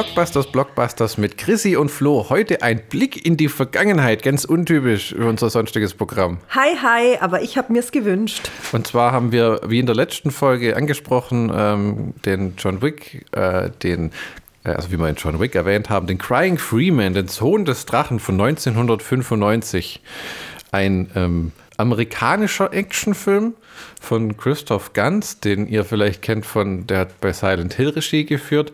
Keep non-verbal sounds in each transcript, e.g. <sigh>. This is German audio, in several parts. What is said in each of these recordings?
Blockbusters, Blockbusters mit Chrissy und Flo. Heute ein Blick in die Vergangenheit, ganz untypisch für unser sonstiges Programm. Hi, hi, aber ich habe mir's gewünscht. Und zwar haben wir, wie in der letzten Folge angesprochen, ähm, den John Wick, äh, den äh, also wie wir in John Wick erwähnt haben, den Crying Freeman, den Sohn des Drachen von 1995. Ein ähm, amerikanischer Actionfilm von Christoph Ganz, den ihr vielleicht kennt von, der hat bei Silent Hill Regie geführt.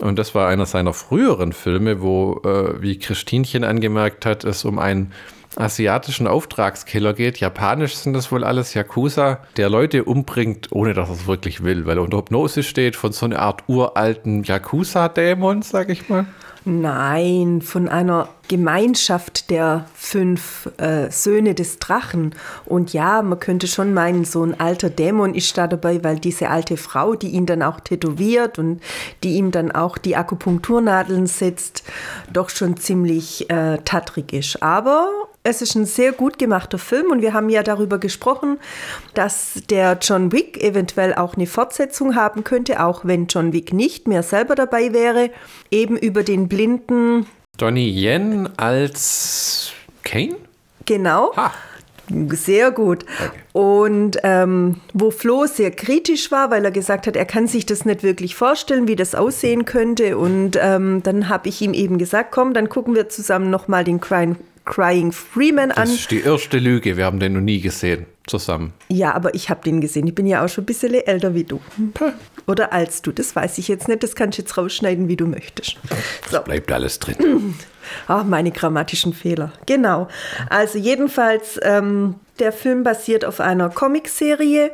Und das war einer seiner früheren Filme, wo, äh, wie Christinchen angemerkt hat, es um einen asiatischen Auftragskiller geht. Japanisch sind das wohl alles Yakuza, der Leute umbringt, ohne dass er es wirklich will, weil er unter Hypnose steht von so einer Art uralten Yakuza-Dämon, sag ich mal. Nein, von einer Gemeinschaft der fünf äh, Söhne des Drachen. Und ja, man könnte schon meinen, so ein alter Dämon ist da dabei, weil diese alte Frau, die ihn dann auch tätowiert und die ihm dann auch die Akupunkturnadeln setzt, doch schon ziemlich äh, tattrig ist. Aber es ist ein sehr gut gemachter Film und wir haben ja darüber gesprochen, dass der John Wick eventuell auch eine Fortsetzung haben könnte, auch wenn John Wick nicht mehr selber dabei wäre, eben über den blinden Donnie Yen als Kane? Genau. Ha. Sehr gut. Okay. Und ähm, wo Flo sehr kritisch war, weil er gesagt hat, er kann sich das nicht wirklich vorstellen, wie das aussehen könnte. Und ähm, dann habe ich ihm eben gesagt, komm, dann gucken wir zusammen nochmal den Crying, Crying Freeman an. Das ist die erste Lüge, wir haben den noch nie gesehen zusammen. Ja, aber ich habe den gesehen. Ich bin ja auch schon ein bisschen älter wie du. Oder als du, das weiß ich jetzt nicht. Das kannst du jetzt rausschneiden, wie du möchtest. So. Bleibt alles drin. Ach, <clears throat> meine grammatischen Fehler. Genau. Also jedenfalls, ähm, der Film basiert auf einer Comicserie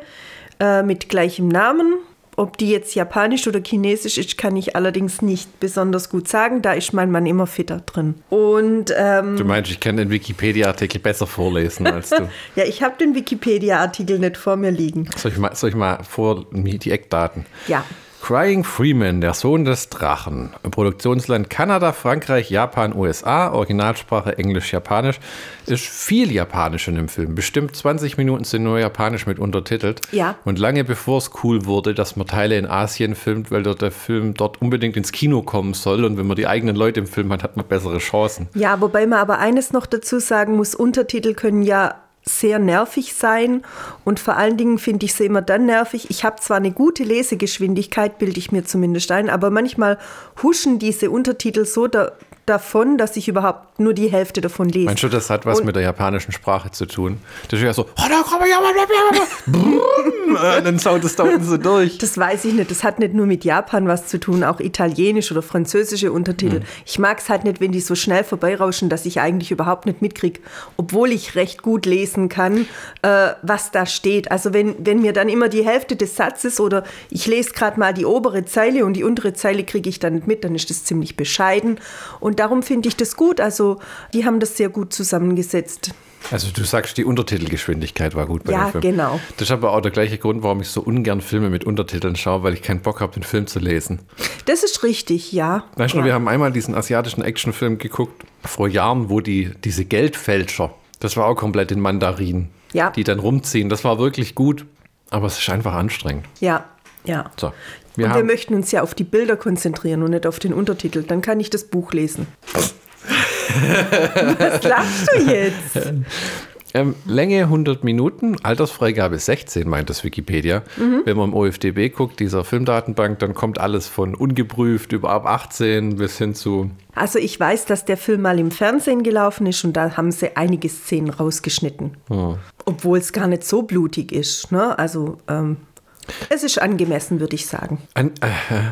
äh, mit gleichem Namen. Ob die jetzt japanisch oder chinesisch ist, kann ich allerdings nicht besonders gut sagen. Da ist mein Mann immer fitter drin. Und ähm, Du meinst, ich kann den Wikipedia-Artikel besser vorlesen als du. <laughs> ja, ich habe den Wikipedia-Artikel nicht vor mir liegen. Soll ich mal, soll ich mal vor die Eckdaten? Ja. Crying Freeman, der Sohn des Drachen. Produktionsland Kanada, Frankreich, Japan, USA, Originalsprache Englisch-Japanisch. Ist viel Japanisch in dem Film. Bestimmt 20 Minuten sind nur Japanisch mit untertitelt. Ja. Und lange bevor es cool wurde, dass man Teile in Asien filmt, weil dort der Film dort unbedingt ins Kino kommen soll. Und wenn man die eigenen Leute im Film hat, hat man bessere Chancen. Ja, wobei man aber eines noch dazu sagen muss, Untertitel können ja sehr nervig sein und vor allen Dingen finde ich sie immer dann nervig. Ich habe zwar eine gute Lesegeschwindigkeit, bilde ich mir zumindest ein, aber manchmal huschen diese Untertitel so da, davon, dass ich überhaupt nur die Hälfte davon lese. Meinst du, das hat was Und- mit der japanischen Sprache zu tun? Das ist ja so, "Oh, dann schaut es da unten so durch. Das weiß ich nicht. Das hat nicht nur mit Japan was zu tun, auch italienisch oder französische Untertitel. Mhm. Ich mag es halt nicht, wenn die so schnell vorbeirauschen, dass ich eigentlich überhaupt nicht mitkriege, obwohl ich recht gut lesen kann, äh, was da steht. Also wenn, wenn mir dann immer die Hälfte des Satzes oder ich lese gerade mal die obere Zeile und die untere Zeile kriege ich dann nicht mit, dann ist das ziemlich bescheiden. Und darum finde ich das gut. Also die haben das sehr gut zusammengesetzt. Also du sagst, die Untertitelgeschwindigkeit war gut bei Ja, dem Film. genau. Das ist aber auch der gleiche Grund, warum ich so ungern Filme mit Untertiteln schaue, weil ich keinen Bock habe, den Film zu lesen. Das ist richtig, ja. Weißt du, ja. wir haben einmal diesen asiatischen Actionfilm geguckt, vor Jahren, wo die, diese Geldfälscher, das war auch komplett in Mandarin, Ja. die dann rumziehen. Das war wirklich gut, aber es ist einfach anstrengend. Ja, ja. So, Wir und wir möchten uns ja auf die Bilder konzentrieren und nicht auf den Untertitel. Dann kann ich das Buch lesen. <laughs> Was lachst du jetzt? ähm, Länge 100 Minuten, Altersfreigabe 16, meint das Wikipedia. Mhm. Wenn man im OFDB guckt, dieser Filmdatenbank, dann kommt alles von ungeprüft über ab 18 bis hin zu Also ich weiß, dass der Film mal im Fernsehen gelaufen ist und da haben sie einige Szenen rausgeschnitten. Obwohl es gar nicht so blutig ist. Ne? Also ähm, es ist angemessen, würde ich sagen. An, äh,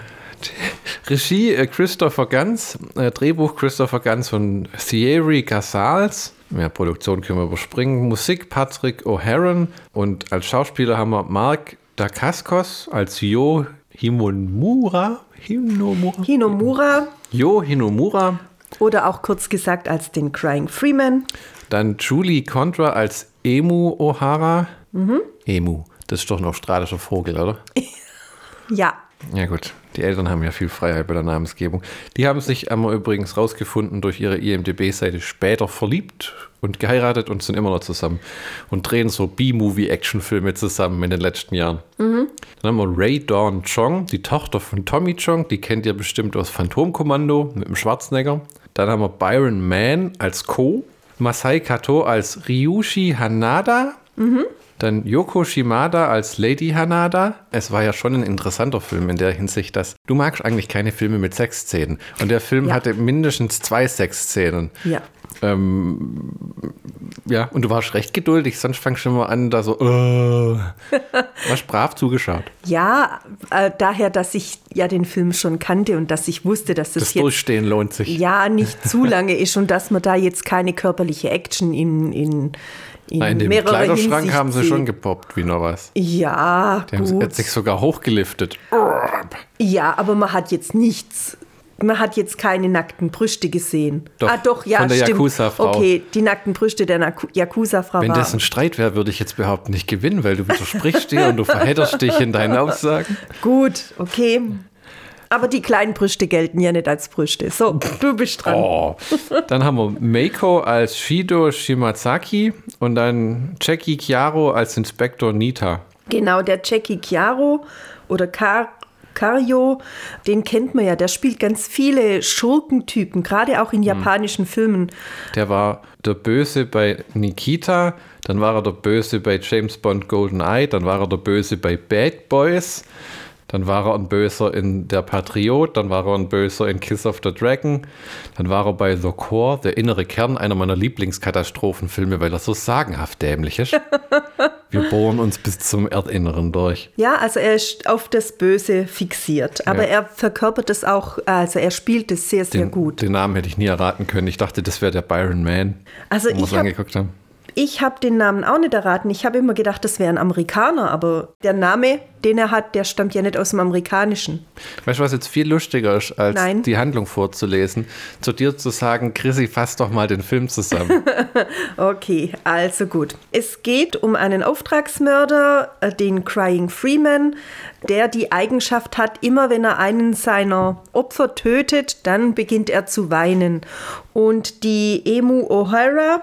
Regie äh, Christopher Ganz, äh, Drehbuch Christopher Ganz von Thierry Casals. Ja, Produktion können wir überspringen. Musik Patrick O'Haron und als Schauspieler haben wir Mark Dacascos als Jo Hinomura. Hinomura. Hinomura Jo Hinomura. oder auch kurz gesagt als den Crying Freeman. Dann Julie Contra als Emu O'Hara. Emu, das ist doch ein australischer Vogel, oder? <laughs> Ja, Ja gut, die Eltern haben ja viel Freiheit bei der Namensgebung. Die haben sich einmal übrigens rausgefunden durch ihre IMDB-Seite später verliebt und geheiratet und sind immer noch zusammen und drehen so B-Movie-Actionfilme zusammen in den letzten Jahren. Dann haben wir Ray Dawn Chong, die Tochter von Tommy Chong, die kennt ihr bestimmt aus Phantomkommando mit dem Schwarzenegger. Dann haben wir Byron Mann als Co., Masai Kato als Ryushi Hanada, dann Yoko Shimada als Lady Hanada. Es war ja schon ein interessanter Film in der Hinsicht, dass du magst eigentlich keine Filme mit Sexszenen. Und der Film Ja. hatte mindestens zwei Sexszenen. Ja. Ähm, ja, und du warst recht geduldig, sonst fangst du immer an, da so, äh, <laughs> hast brav zugeschaut. Ja, äh, daher, dass ich ja den Film schon kannte und dass ich wusste, dass das, Das jetzt Durchstehen lohnt sich. ja nicht zu lange ist und dass man da jetzt keine körperliche Action in, in, in Nein, in dem Kleiderschrank Hinsicht haben sie schon gepoppt, wie noch was. Ja, Die haben gut. hat sich sogar hochgeliftet. Ja, aber man hat jetzt nichts. Man hat jetzt keine nackten Brüste gesehen. Doch, ah, doch, ja, von der. Yakuza-Frau. Okay, die nackten Brüste der Yakuza-Frau Wenn das ein Streit wäre, würde ich jetzt behaupten, nicht gewinnen, weil du widersprichst dir und du verhedderst dich in deinen Aussagen. Gut, okay. Aber die kleinen Brüste gelten ja nicht als Brüste. So, du bist dran. Oh. Dann haben wir Meiko als Shido Shimazaki und dann Jackie Chiaro als Inspektor Nita. Genau, der Jackie Chiaro oder Car Cario, den kennt man ja. Der spielt ganz viele Schurkentypen, gerade auch in japanischen Filmen. Der war der Böse bei Nikita, dann war er der Böse bei James Bond GoldenEye, dann war er der Böse bei Bad Boys, dann war er ein Böser in Der Patriot, dann war er ein Böser in Kiss of the Dragon, dann war er bei The Core, der innere Kern, einer meiner Lieblingskatastrophenfilme, weil er so sagenhaft dämlich ist. <laughs> Wir bohren uns bis zum Erdinneren durch. Ja, also er ist auf das Böse fixiert, aber Ja. er verkörpert es auch, also er spielt es sehr, sehr Den, gut. den Namen hätte ich nie erraten können. Ich dachte, das wäre der Byron Man, Also wo wir es angeguckt haben. Ich hab den Namen auch nicht erraten. Ich habe immer gedacht, das wäre ein Amerikaner, aber der Name, den er hat, der stammt ja nicht aus dem Amerikanischen. Weißt du, was jetzt viel lustiger ist, als Nein. die Handlung vorzulesen? Zu dir zu sagen, Chrissy, fass doch mal den Film zusammen. <laughs> Okay, also gut. Es geht um einen Auftragsmörder, äh, den Crying Freeman, der die Eigenschaft hat, immer wenn er einen seiner Opfer tötet, dann beginnt er zu weinen. Und die Emu O'Hara,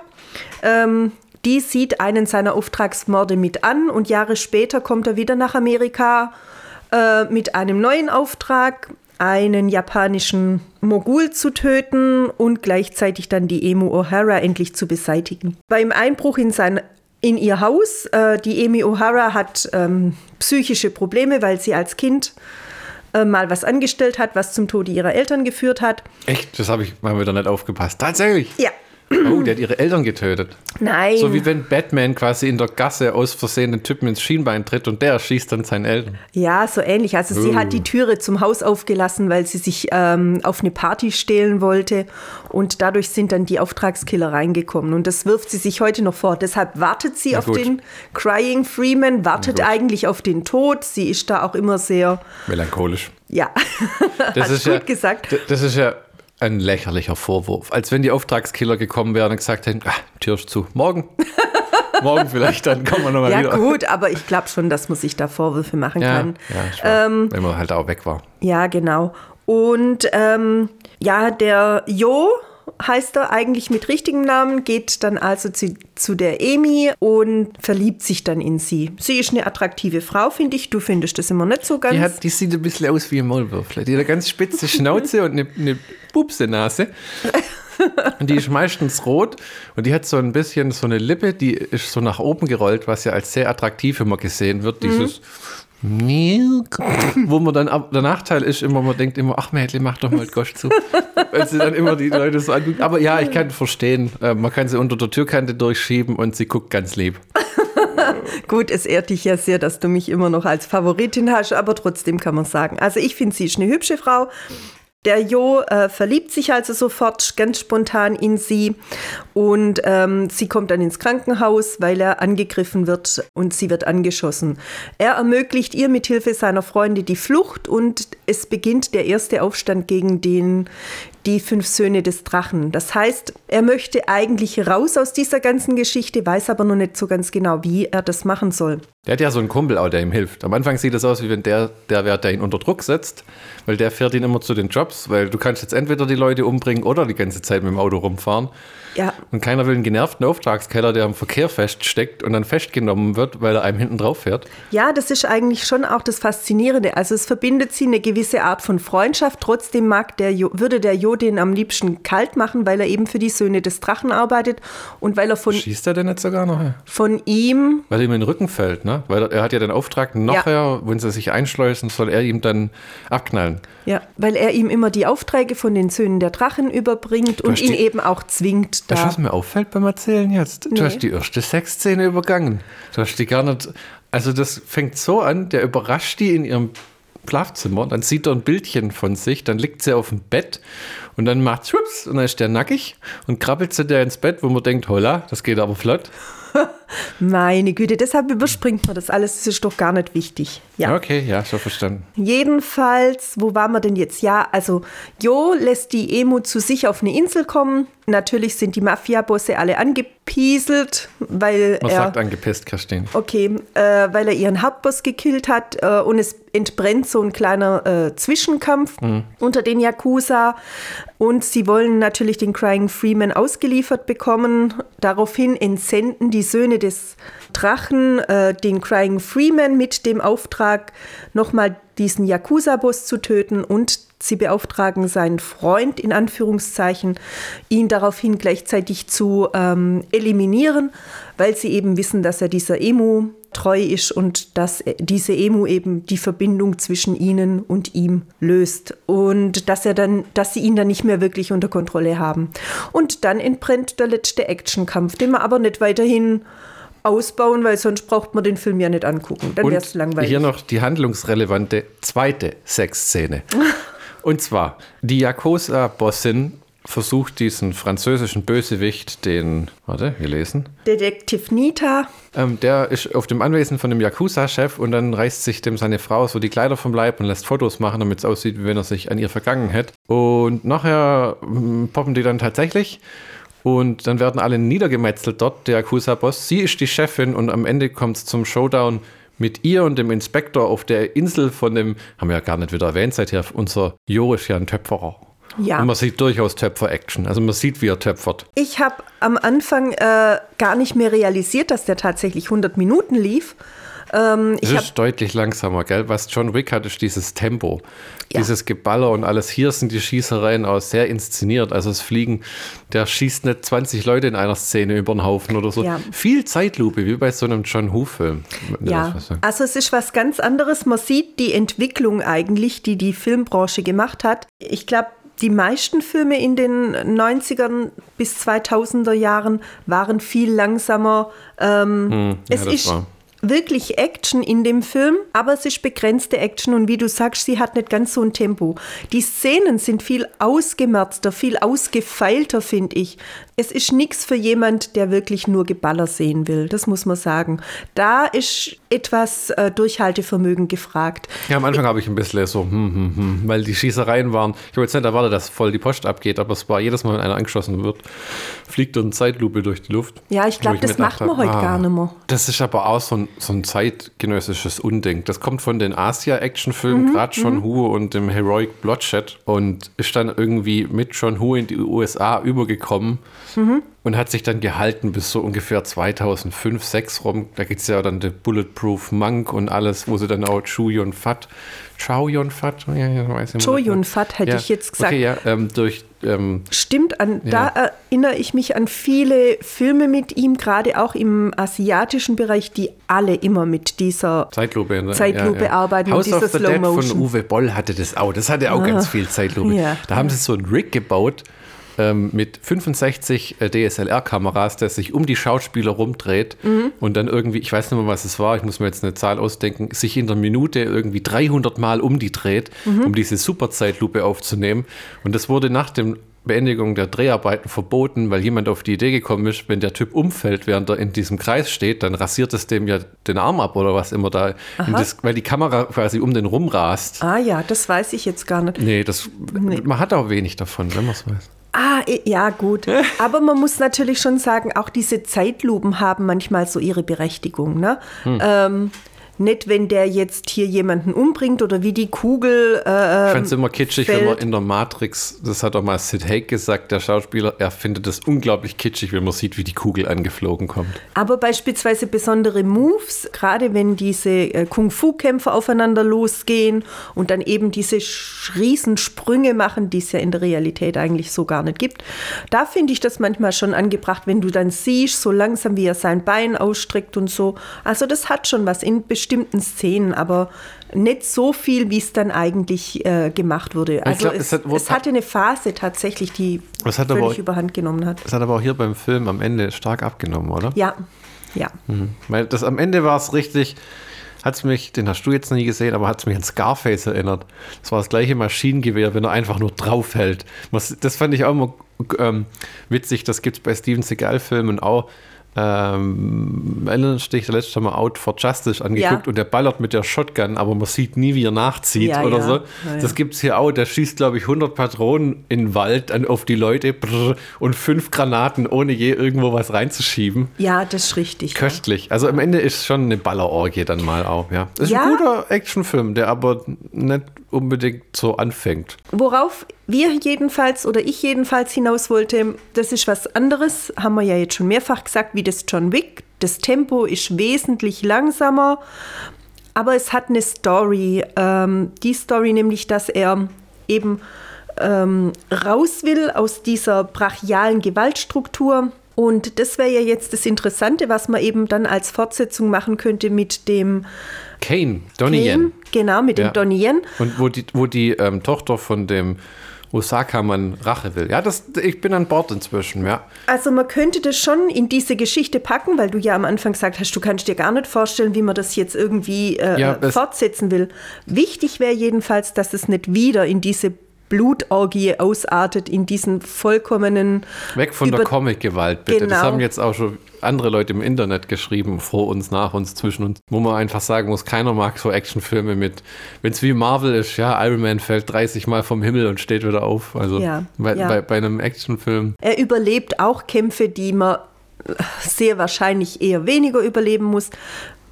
ähm, die sieht einen seiner Auftragsmorde mit an und Jahre später kommt er wieder nach Amerika äh, mit einem neuen Auftrag, einen japanischen Mogul zu töten und gleichzeitig dann die Emu O'Hara endlich zu beseitigen. Beim Einbruch in sein in ihr Haus, äh, die Emi O'Hara hat ähm, psychische Probleme, weil sie als Kind äh, mal was angestellt hat, was zum Tode ihrer Eltern geführt hat. Echt? Das habe ich mal wieder nicht aufgepasst. Tatsächlich. Ja, Oh, der hat ihre Eltern getötet. nein. So wie wenn Batman quasi in der Gasse aus Versehen den Typen ins Schienbein tritt und der erschießt dann seine Eltern. Ja, so ähnlich. Also sie Oh. hat die Türe zum Haus aufgelassen, weil sie sich ähm, auf eine Party stehlen wollte. Und dadurch sind dann die Auftragskiller reingekommen. Und das wirft sie sich heute noch vor. Deshalb wartet sie Na auf gut. den Crying Freeman, wartet eigentlich auf den Tod. Sie ist da auch immer sehr, Melancholisch. ja, <laughs> Das ist gut ja, gesagt. Das ist ja ein lächerlicher Vorwurf. Als wenn die Auftragskiller gekommen wären und gesagt hätten, ah, Tür ist zu. Morgen. <laughs> Morgen vielleicht, dann kommen wir nochmal Ja wieder. gut, aber ich glaube schon, dass man sich da Vorwürfe machen Ja, kann. ja war, wenn man halt auch weg war. Ja, genau. Und ähm, ja, der Jo heißt er eigentlich mit richtigem Namen, geht dann also zu, zu der Emi und verliebt sich dann in sie. Sie ist eine attraktive Frau, finde ich. Du findest das immer nicht so ganz. Die, hat, die sieht ein bisschen aus wie ein Maulwürfle. Die hat eine ganz spitze Schnauze und eine, eine Pupse-Nase. Und die ist meistens rot und die hat so ein bisschen so eine Lippe, die ist so nach oben gerollt, was ja als sehr attraktiv immer gesehen wird. Dieses Milk. <laughs> Wo man dann, ab- der Nachteil ist immer, man denkt immer, ach Mädchen, mach doch mal Gosch zu. Weil sie dann immer die Leute so angucken. Aber ja, ich kann verstehen, äh, man kann sie unter der Türkante durchschieben und sie guckt ganz lieb. <laughs> Gut, es ehrt dich ja sehr, dass du mich immer noch als Favoritin hast, aber trotzdem kann man sagen. Also ich finde, sie ist eine hübsche Frau. Der Jo äh, verliebt sich also sofort ganz spontan in sie und ähm, sie kommt dann ins Krankenhaus, weil er angegriffen wird und sie wird angeschossen. Er ermöglicht ihr mit Hilfe seiner Freunde die Flucht und es beginnt der erste Aufstand gegen den die fünf Söhne des Drachen. Das heißt, er möchte eigentlich raus aus dieser ganzen Geschichte, weiß aber noch nicht so ganz genau, wie er das machen soll. Der hat ja so einen Kumpel auch, der ihm hilft. Am Anfang sieht es aus, wie wenn der, der wäre, der ihn unter Druck setzt, weil der fährt ihn immer zu den Jobs, weil du kannst jetzt entweder die Leute umbringen oder die ganze Zeit mit dem Auto rumfahren. Ja. Und keiner will einen genervten Auftragskeller, der im Verkehr feststeckt und dann festgenommen wird, weil er einem hinten drauf fährt. Ja, das ist eigentlich schon auch das Faszinierende. Also es verbindet sie eine gewisse Art von Freundschaft. Trotzdem mag der jo würde der Jo den am liebsten kalt machen, weil er eben für die Söhne des Drachen arbeitet und weil er von, Schießt er denn jetzt sogar noch? von ihm Weil ihm in den Rücken fällt, ne? Weil er, hat ja den Auftrag, nachher, wenn sie sich einschleusen, soll er ihm dann abknallen. Ja, weil er ihm immer die Aufträge von den Söhnen der Drachen überbringt und ihn eben auch zwingt, da. was mir auffällt beim Erzählen jetzt? Du Nee. hast die erste Sexszene übergangen. Du hast die gar nicht. Also, das fängt so an, der überrascht die in ihrem Schlafzimmer, dann sieht er ein Bildchen von sich, dann liegt sie auf dem Bett und dann macht schwupps und dann ist der nackig und krabbelt sie der ins Bett, wo man denkt, holla, das geht aber flott. <laughs> Meine Güte, deshalb überspringt man das alles. Das ist doch gar nicht wichtig. Ja. Okay, ja, schon verstanden. Jedenfalls, wo waren wir denn jetzt? Ja, also Jo lässt die Emu zu sich auf eine Insel kommen. Natürlich sind die Mafia-Bosse alle angepieselt, weil Man er. sagt angepisst, Kerstin. Okay, äh, weil er ihren Hauptboss gekillt hat äh, und es entbrennt so ein kleiner äh, Zwischenkampf unter den Yakuza und sie wollen natürlich den Crying Freeman ausgeliefert bekommen. Daraufhin entsenden die Söhne des Drachen äh, den Crying Freeman mit dem Auftrag, nochmal diesen Yakuza-Boss zu töten und sie beauftragen seinen Freund in Anführungszeichen, ihn daraufhin gleichzeitig zu ähm, eliminieren, weil sie eben wissen, dass er dieser Emu treu ist und dass diese Emu eben die Verbindung zwischen ihnen und ihm löst und dass er dann, dass sie ihn dann nicht mehr wirklich unter Kontrolle haben. Und dann entbrennt der letzte Actionkampf, den wir aber nicht weiterhin ausbauen, weil sonst braucht man den Film ja nicht angucken. Dann wäre es langweilig. hier noch die handlungsrelevante zweite Sexszene. <laughs> Und zwar, die Yakuza-Bossin versucht diesen französischen Bösewicht, den, warte, wir lesen, Detektiv Nita. ähm, der ist auf dem Anwesen von dem Yakuza-Chef und dann reißt sich dem seine Frau so die Kleider vom Leib und lässt Fotos machen, damit es aussieht, wie wenn er sich an ihr vergangen hätte. Und nachher mm, poppen die dann tatsächlich und dann werden alle niedergemetzelt dort, der Yakuza-Boss. Sie ist die Chefin und am Ende kommt es zum Showdown mit ihr und dem Inspektor auf der Insel von dem, haben wir ja gar nicht wieder erwähnt, seither unser Jo ist ja ein Töpferer. Ja. Und man sieht durchaus Töpfer-Action. Also man sieht, wie er töpfert. Ich habe am Anfang äh, gar nicht mehr realisiert, dass der tatsächlich 100 Minuten lief. Ähm, habe ist deutlich langsamer, gell? Was John Wick hat, ist dieses Tempo. Ja. Dieses Geballer und alles. Hier sind die Schießereien auch sehr inszeniert. Also es fliegen, der schießt nicht 20 Leute in einer Szene über den Haufen oder so. Ja. Viel Zeitlupe, wie bei so einem John Woo-Film. ja, das also es ist was ganz anderes. Man sieht die Entwicklung eigentlich, die die Filmbranche gemacht hat. Ich glaube, die meisten Filme in den 90ern bis 2000er Jahren waren viel langsamer. Ähm, Hm, ja, es ist war- wirklich Action in dem Film, aber es ist begrenzte Action und wie du sagst, sie hat nicht ganz so ein Tempo. Die Szenen sind viel ausgemerzter, viel ausgefeilter, finde ich. Es ist nichts für jemand, der wirklich nur Geballer sehen will, das muss man sagen. Da ist etwas äh, Durchhaltevermögen gefragt. Ja, am Anfang habe ich ein bisschen so, hm, hm, hm, weil die Schießereien waren, ich habe jetzt nicht erwartet, dass voll die Post abgeht, aber es war jedes Mal, wenn einer angeschossen wird, fliegt dann Zeitlupe durch die Luft. Ja, ich glaub, Wo das macht man heute gar nicht mehr. Das ist aber auch so ein, so ein zeitgenössisches Unding. Das kommt von den Asia-Action-Filmen, Mhm, gerade John Woo und dem Heroic Bloodshed und ist dann irgendwie mit John Woo in die USA übergekommen Mhm. Und hat sich dann gehalten bis so ungefähr 2005, 2006 rum. Da gibt es ja dann The Bulletproof Monk und alles, wo sie dann auch Chu Yun Fat, Chow Yun Fat, ja, ja, weiß nicht. Yun Fat hätte ja. ich jetzt gesagt. Okay, ja, ähm, durch ähm, Stimmt, an, da erinnere ich mich an viele Filme mit ihm, gerade auch im asiatischen Bereich, die alle immer mit dieser Zeitlupe. Ne? Zeitlupe arbeiten House of dieser the Dead Slow von Motion. Uwe Boll hatte das auch. Das hatte auch ganz viel Zeitlupe. Da haben sie so einen Rig gebaut ähm, mit 65 äh, DSLR-Kameras, der sich um die Schauspieler rumdreht Mhm. und dann irgendwie, ich weiß nicht mehr, was es war, ich muss mir jetzt eine Zahl ausdenken, sich in der Minute irgendwie 300 Mal um die dreht, Mhm. um diese Superzeitlupe aufzunehmen. Und das wurde nach dem Beendigung der Dreharbeiten verboten, weil jemand auf die Idee gekommen ist, wenn der Typ umfällt, während er in diesem Kreis steht, dann rasiert es dem ja den Arm ab oder was immer da, das, weil die Kamera quasi um den rumrast. Ah ja, das weiß ich jetzt gar nicht. Nee, das, nee. man hat auch wenig davon, wenn man es weiß. Ah, ja, gut. <laughs> Aber man muss natürlich schon sagen, auch diese Zeitlupen haben manchmal so ihre Berechtigung. Ne? Hm. Ähm, nicht, wenn der jetzt hier jemanden umbringt oder wie die Kugel. Äh, ich fand es immer kitschig, fällt. wenn man in der Matrix, das hat auch mal Sid Haig gesagt, der Schauspieler, er findet es unglaublich kitschig, wenn man sieht, wie die Kugel angeflogen kommt. Aber beispielsweise besondere Moves, gerade wenn diese äh, Kung-Fu-Kämpfer aufeinander losgehen und dann eben diese Riesensprünge machen, die es ja in der Realität eigentlich so gar nicht gibt, da finde ich das manchmal schon angebracht, wenn du dann siehst, so langsam wie er sein Bein ausstreckt und so. Also das hat schon was in bestimmten bestimmten Szenen, aber nicht so viel, wie es dann eigentlich äh, gemacht wurde. Also glaub, es, es, hat, es hatte eine Phase tatsächlich, die völlig aber, überhand genommen hat. Es hat aber auch hier beim Film am Ende stark abgenommen, oder? Ja, ja. Mhm. Weil das am Ende war es richtig, hat es mich, den hast du jetzt noch nie gesehen, aber hat es mich an Scarface erinnert. Das war das gleiche Maschinengewehr, wenn er einfach nur draufhält. Das fand ich auch immer ähm, witzig, das gibt es bei Steven Seagal-Filmen auch ähm, erinnerst dich, letzte Mal Out for Justice angeguckt ja. und der ballert mit der Shotgun, aber man sieht nie, wie er nachzieht ja, oder ja. so. Das gibt es hier auch. Der schießt, glaube ich, 100 Patronen in den Wald an, auf die Leute brr, und fünf Granaten, ohne je irgendwo was reinzuschieben. Ja, das ist richtig. Köstlich. Also am Ende ist schon eine Ballerorgie dann mal auch. Ja. Das ist ein guter Actionfilm, der aber nicht unbedingt so anfängt. Worauf wir jedenfalls oder ich jedenfalls hinaus wollte, das ist was anderes, haben wir ja jetzt schon mehrfach gesagt, wie das John Wick. Das Tempo ist wesentlich langsamer, aber es hat eine Story. Ähm, die Story nämlich, dass er eben ähm, raus will aus dieser brachialen Gewaltstruktur. Und das wäre ja jetzt das Interessante, was man eben dann als Fortsetzung machen könnte mit dem Kane, Donnie Yen. Genau, mit ja. dem Donnie Yen. Und wo die, wo die ähm, Tochter von dem Osaka-Mann Rache will. Ja, das, ich bin an Bord inzwischen, ja. Also man könnte das schon in diese Geschichte packen, weil du ja am Anfang gesagt hast, du kannst dir gar nicht vorstellen, wie man das jetzt irgendwie äh, ja, fortsetzen will. Wichtig wäre jedenfalls, dass es nicht wieder in diese Blutorgie ausartet in diesen vollkommenen. Weg von der Comic-Gewalt, bitte. Genau. Das haben jetzt auch schon andere Leute im Internet geschrieben, vor uns, nach uns, zwischen uns, wo man einfach sagen muss, keiner mag so Actionfilme mit, wenn es wie Marvel ist, ja, Iron Man fällt 30 Mal vom Himmel und steht wieder auf. Also ja, bei, ja. bei, bei einem Actionfilm. Er überlebt auch Kämpfe, die man sehr wahrscheinlich eher weniger überleben muss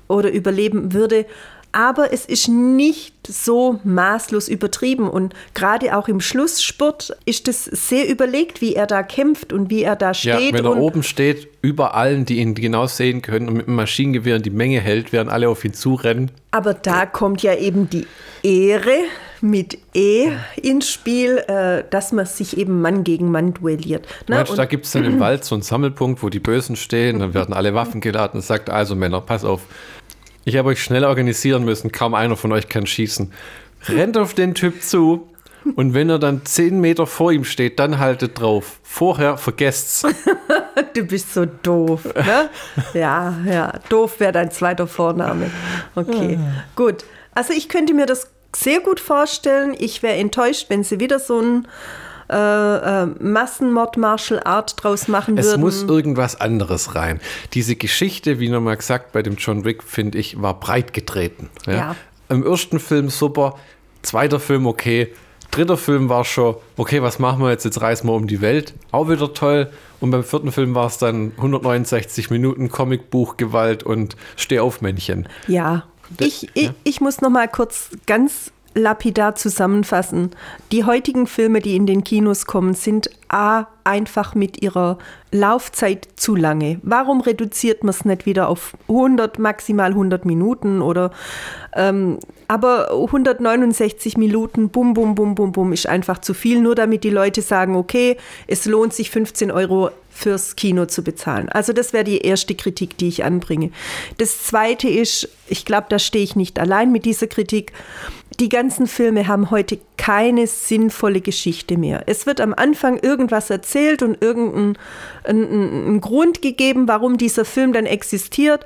oder überleben würde aber es ist nicht so maßlos übertrieben und gerade auch im Schlussspurt ist es sehr überlegt, wie er da kämpft und wie er da steht. Ja, wenn er oben steht, über allen, die ihn genau sehen können und mit dem Maschinengewehr die Menge hält, während alle auf ihn zurennen. Aber da kommt ja eben die Ehre mit E ins Spiel, äh, dass man sich eben Mann gegen Mann duelliert. Ne? Meinst, da gibt es dann im Wald so einen Sammelpunkt, wo die Bösen stehen, dann werden alle Waffen geladen und sagt, also Männer, pass auf, ich habe euch schnell organisieren müssen, kaum einer von euch kann schießen. Rennt auf den Typ zu und wenn er dann zehn Meter vor ihm steht, dann haltet drauf. Vorher vergesst's. <laughs> du bist so doof, ne? ja, ja. Doof wäre dein zweiter Vorname. Okay, gut. Also ich könnte mir das sehr gut vorstellen. Ich wäre enttäuscht, wenn sie wieder so ein äh, äh, Massenmord Martial Art draus machen es würden. Es muss irgendwas anderes rein. Diese Geschichte, wie nochmal gesagt, bei dem John Wick, finde ich, war breit getreten. Ja? ja. Im ersten Film super, zweiter Film okay, dritter Film war schon, okay, was machen wir jetzt? Jetzt reisen wir um die Welt. Auch wieder toll. Und beim vierten Film war es dann 169 Minuten Comicbuchgewalt und Stehaufmännchen. Ja. Ich, ich, ich muss noch mal kurz ganz lapidar zusammenfassen. Die heutigen Filme, die in den Kinos kommen, sind A, einfach mit ihrer Laufzeit zu lange. Warum reduziert man es nicht wieder auf 100, maximal 100 Minuten oder ähm, aber 169 Minuten, bum, bum, bum, bum, bum, ist einfach zu viel, nur damit die Leute sagen, okay, es lohnt sich 15 Euro fürs Kino zu bezahlen. Also das wäre die erste Kritik, die ich anbringe. Das zweite ist, ich glaube, da stehe ich nicht allein mit dieser Kritik. Die ganzen Filme haben heute keine sinnvolle Geschichte mehr. Es wird am Anfang irgendwas erzählt und irgendein ein, ein Grund gegeben, warum dieser Film dann existiert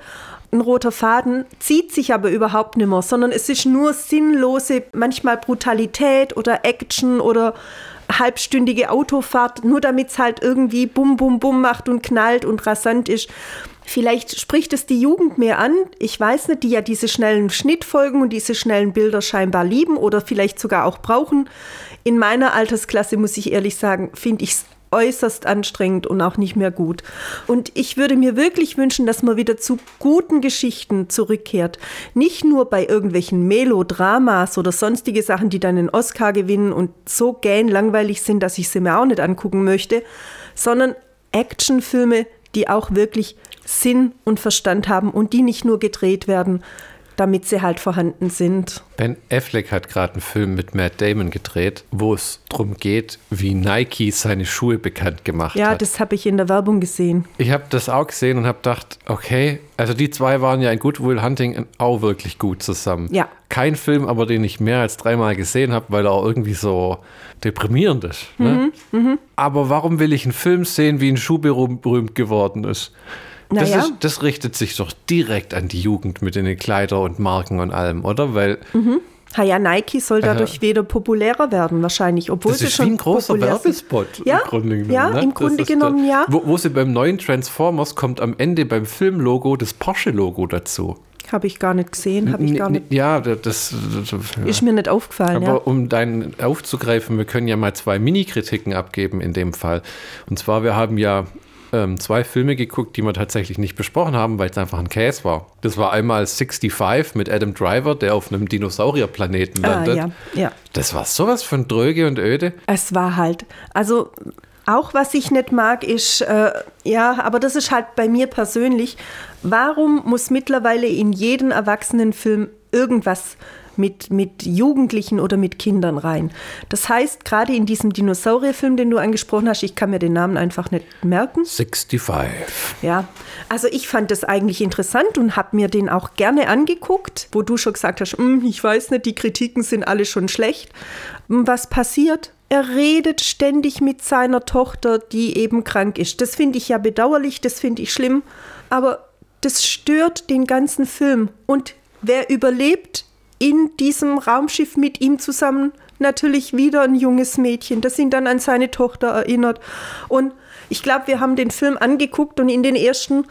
ein roter Faden zieht sich aber überhaupt nicht mehr, sondern es ist nur sinnlose, manchmal Brutalität oder Action oder halbstündige Autofahrt, nur damit es halt irgendwie bum, bum, bum macht und knallt und rasant ist. Vielleicht spricht es die Jugend mehr an. Ich weiß nicht, die ja diese schnellen Schnittfolgen und diese schnellen Bilder scheinbar lieben oder vielleicht sogar auch brauchen. In meiner Altersklasse, muss ich ehrlich sagen, finde ich es äußerst anstrengend und auch nicht mehr gut. Und ich würde mir wirklich wünschen, dass man wieder zu guten Geschichten zurückkehrt. Nicht nur bei irgendwelchen Melodramas oder sonstige Sachen, die dann einen Oscar gewinnen und so gähn langweilig sind, dass ich sie mir auch nicht angucken möchte, sondern Actionfilme, die auch wirklich Sinn und Verstand haben und die nicht nur gedreht werden, damit sie halt vorhanden sind. Ben Affleck hat gerade einen Film mit Matt Damon gedreht, wo es darum geht, wie Nike seine Schuhe bekannt gemacht ja, hat. Ja, das habe ich in der Werbung gesehen. Ich habe das auch gesehen und habe gedacht, okay, also die zwei waren ja in Good Will Hunting auch wirklich gut zusammen. Ja. Kein Film, aber den ich mehr als dreimal gesehen habe, weil er auch irgendwie so deprimierend ist. Ne? Mhm, mh. Aber warum will ich einen Film sehen, wie ein Schuh berühmt geworden ist? Das, Naja. ist, das richtet sich doch direkt an die Jugend mit den Kleider und Marken und allem, oder? Weil Ha ja, Nike soll dadurch wieder populärer werden, wahrscheinlich, obwohl das sie ist schon wie ein großer. Werbespot Ja, im Grunde genommen. ja, ne? im Grunde genommen, da- ja. Wo, wo sie beim neuen Transformers kommt am Ende beim Filmlogo das Porsche-Logo dazu. Habe ich gar nicht gesehen, habe ich gar nicht. Ja, das, das ja. Ist mir nicht aufgefallen, Aber ja. um deinen aufzugreifen, wir können ja mal zwei Mini-Kritiken abgeben in dem Fall. Und zwar, wir haben ja ähm, zwei Filme geguckt, die wir tatsächlich nicht besprochen haben, weil es einfach ein Käse war. Das war einmal 65 mit Adam Driver, der auf einem Dinosaurierplaneten Ah, landet. ja, ja. Das war sowas von dröge und öde. Es war halt, also auch was ich nicht mag, ist, äh, ja, aber das ist halt bei mir persönlich, warum muss mittlerweile in jeden Erwachsenenfilm irgendwas mit, mit Jugendlichen oder mit Kindern rein? Das heißt, gerade in diesem Dinosaurierfilm, den du angesprochen hast, ich kann mir den Namen einfach nicht merken. 65. Ja, also ich fand das eigentlich interessant und habe mir den auch gerne angeguckt, wo du schon gesagt hast, "Hm, ich weiß nicht, die Kritiken sind alle schon schlecht. Hm, Was passiert? Er redet ständig mit seiner Tochter, die eben krank ist. Das finde ich ja bedauerlich, das finde ich schlimm, aber das stört den ganzen Film. Und wer überlebt in diesem Raumschiff mit ihm zusammen? Natürlich wieder ein junges Mädchen, das ihn dann an seine Tochter erinnert. Und ich glaube, wir haben den Film angeguckt und in den ersten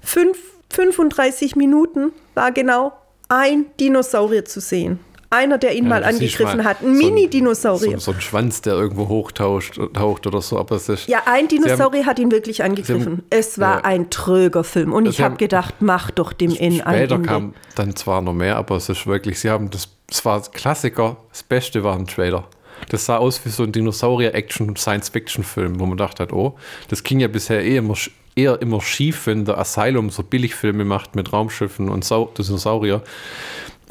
fünf, 35 Minuten war genau ein Dinosaurier zu sehen. Einer, der ihn Ja, mal angegriffen hat. Ein so Mini-Dinosaurier. So, so ein Schwanz, der irgendwo hochtaucht taucht oder so, aber es ist. Ja, ein Sie haben- Dinosaurier hat ihn wirklich angegriffen. es war ja. ein tröger Film. Und ich habe haben- gedacht, mach doch dem in Später kam dann zwar noch mehr, aber es ist wirklich, sie haben das, es war Klassiker, das Beste war ein Trailer. Das sah aus wie so ein Dinosaurier-Action-Science-Fiction-Film, wo man dachte, hat, oh, das ging ja bisher eh immer, eher immer schief, wenn der Asylum so Billigfilme macht mit Raumschiffen und Sau Dinosaurier.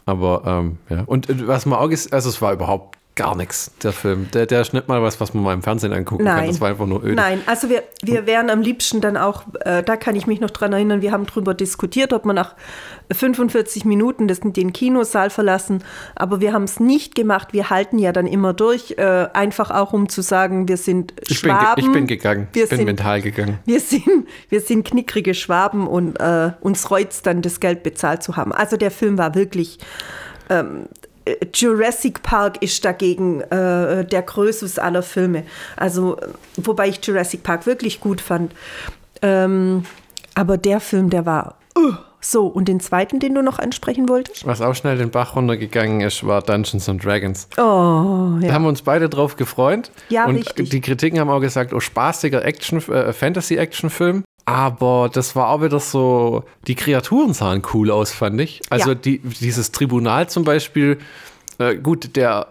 Aber ähm, ja, und äh, was man auch ist, also es war überhaupt gar nichts, der Film. Der, der ist nicht mal was, was man mal im Fernsehen angucken kann. Nein. Das war einfach nur öde. Nein, also wir, wir wären am liebsten dann auch, äh, da kann ich mich noch dran erinnern, wir haben darüber diskutiert, ob wir nach 45 Minuten das, den Kinosaal verlassen, aber wir haben es nicht gemacht. Wir halten ja dann immer durch, äh, einfach auch um zu sagen, wir sind Ich bin, Schwaben. ich bin gegangen, Wir ich bin sind, mental gegangen. wir sind, wir sind knickrige Schwaben und äh, uns reut's dann, das Geld bezahlt zu haben. Also der Film war wirklich. Ähm, äh, Jurassic Park ist dagegen äh, der Größus aller Filme. Also, wobei ich Jurassic Park wirklich gut fand. Ähm, aber der Film, der war. Uh, so, und den zweiten, den du noch ansprechen wolltest? Was auch schnell den Bach runtergegangen ist, war Dungeons and Dragons. Oh, Da ja. haben wir uns beide drauf gefreut. Ja, und richtig. die Kritiken haben auch gesagt, oh, spaßiger Action, äh, Fantasy-Action-Film. Aber das war auch wieder so, die Kreaturen sahen cool aus, fand ich. Also Ja. die, dieses Tribunal zum Beispiel, äh, gut, der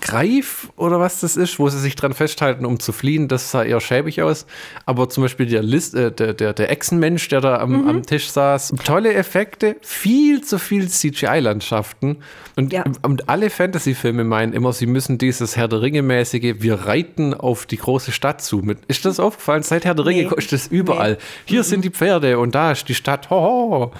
Greif oder was das ist, wo sie sich dran festhalten, um zu fliehen, das sah eher schäbig aus. Aber zum Beispiel der, List, äh, der, der, der Echsenmensch, der da am, Mhm. am Tisch saß, tolle Effekte, viel zu viel CGI-Landschaften. Und, Ja. und alle Fantasy-Filme meinen immer, sie müssen dieses Herr der Ringe-mäßige, wir reiten auf die große Stadt zu. Mit, ist das aufgefallen? Seit Herr der Ringe Nee. ist das überall. Hier sind die Pferde und da ist die Stadt. Hoho.